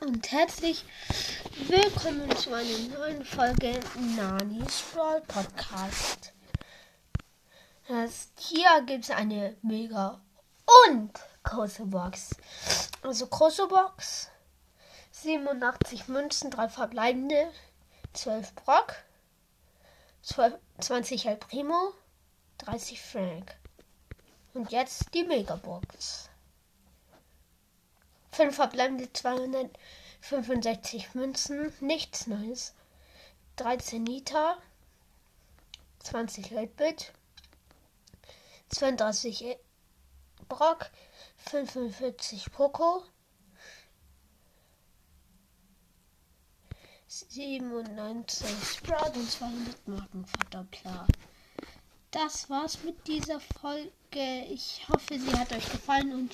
und herzlich willkommen zu einer neuen Folge Nanis Brawl Podcast. Das, hier gibt es eine mega und große Box. Also große Box, 87 Münzen, 3 verbleibende, 12 Brock, 12, 20 El Primo, 30 Frank. Und jetzt die Megabox. 5 verbleibende 265 Münzen, nichts Neues. 13 Nita, 20 Weltbit, 32 Brock, 45 Poco, 97 Sprout und 200 Markenverdoppler. Das war's mit dieser Folge. Ich hoffe, sie hat euch gefallen und